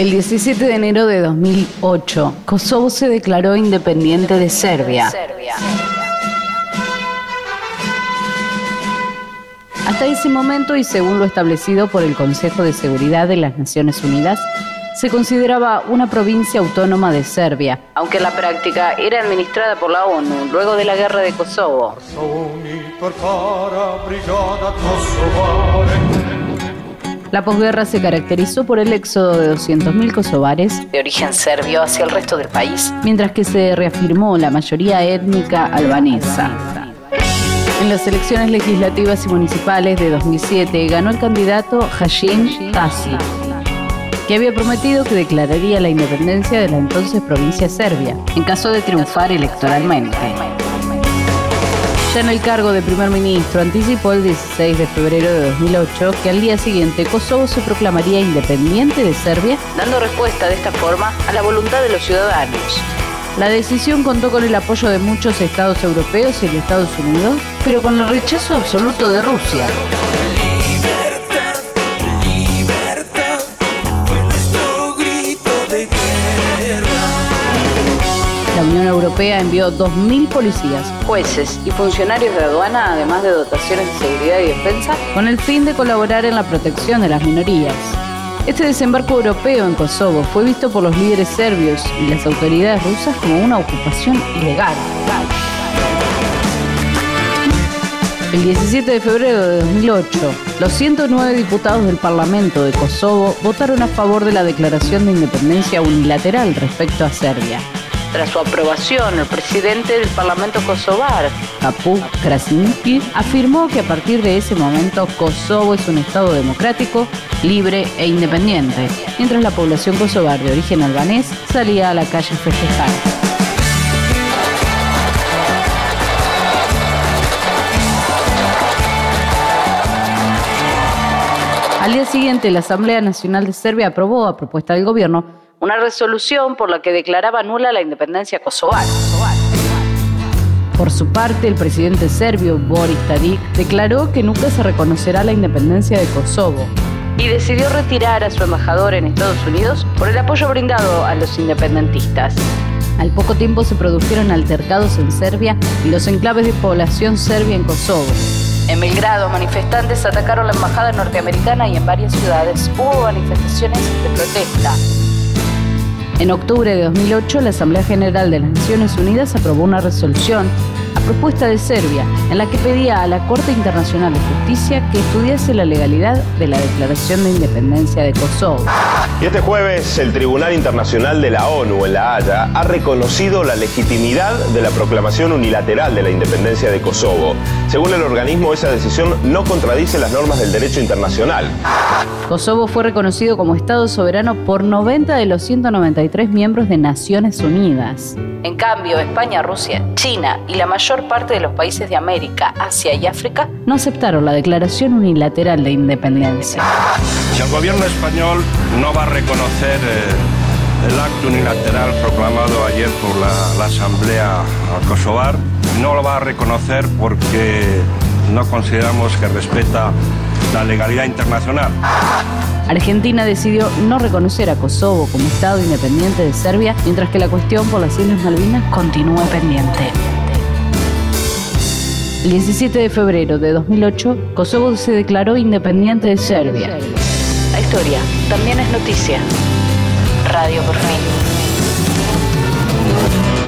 El 17 de enero de 2008, Kosovo se declaró independiente de Serbia. Hasta ese momento, y según lo establecido por el Consejo de Seguridad de las Naciones Unidas, se consideraba una provincia autónoma de Serbia, aunque en la práctica era administrada por la ONU luego de la guerra de Kosovo. La posguerra se caracterizó por el éxodo de 200.000 kosovares de origen serbio hacia el resto del país, mientras que se reafirmó la mayoría étnica albanesa. En las elecciones legislativas y municipales de 2007 ganó el candidato Hashim Tasi, que había prometido que declararía la independencia de la entonces provincia serbia, en caso de triunfar electoralmente. Ya en el cargo de primer ministro, anticipó el 16 de febrero de 2008 que al día siguiente Kosovo se proclamaría independiente de Serbia, dando respuesta de esta forma a la voluntad de los ciudadanos. La decisión contó con el apoyo de muchos estados europeos y de Estados Unidos, pero con el rechazo absoluto de Rusia. Europea envió 2.000 policías, jueces y funcionarios de aduana, además de dotaciones de seguridad y defensa, con el fin de colaborar en la protección de las minorías. Este desembarco europeo en Kosovo fue visto por los líderes serbios y las autoridades rusas como una ocupación ilegal. El 17 de febrero de 2008, los 109 diputados del Parlamento de Kosovo votaron a favor de la declaración de independencia unilateral respecto a Serbia. Tras su aprobación, el presidente del Parlamento kosovar, Kapuk Krasniki, afirmó que a partir de ese momento Kosovo es un Estado democrático, libre e independiente, mientras la población kosovar de origen albanés salía a la calle a festejar. Al día siguiente, la Asamblea Nacional de Serbia aprobó, a propuesta del gobierno, una resolución por la que declaraba nula la independencia kosovar. Por su parte, el presidente serbio Boris Tadic declaró que nunca se reconocerá la independencia de Kosovo y decidió retirar a su embajador en Estados Unidos por el apoyo brindado a los independentistas. Al poco tiempo se produjeron altercados en Serbia y los enclaves de población serbia en Kosovo. En Belgrado, manifestantes atacaron la embajada norteamericana y en varias ciudades hubo manifestaciones de protesta. En octubre de 2008, la Asamblea General de las Naciones Unidas aprobó una resolución a propuesta de Serbia en la que pedía a la Corte Internacional de Justicia que estudiase la legalidad de la declaración de independencia de Kosovo. Y este jueves el Tribunal Internacional de la ONU en La Haya ha reconocido la legitimidad de la proclamación unilateral de la independencia de Kosovo. Según el organismo, esa decisión no contradice las normas del derecho internacional. Kosovo fue reconocido como Estado soberano por 90 de los 193 miembros de Naciones Unidas. En cambio, España, Rusia, China y la mayor parte de los países de América, Asia y África no aceptaron la declaración unilateral de independencia. Si el gobierno español no va a reconocer eh, el acto unilateral proclamado ayer por la, la Asamblea Kosovar, no lo va a reconocer porque no consideramos que respeta la legalidad internacional. Argentina decidió no reconocer a Kosovo como Estado independiente de Serbia, mientras que la cuestión por las Islas Malvinas continúa pendiente. El 17 de febrero de 2008, Kosovo se declaró independiente de Serbia. La historia también es noticia. Radio por fin.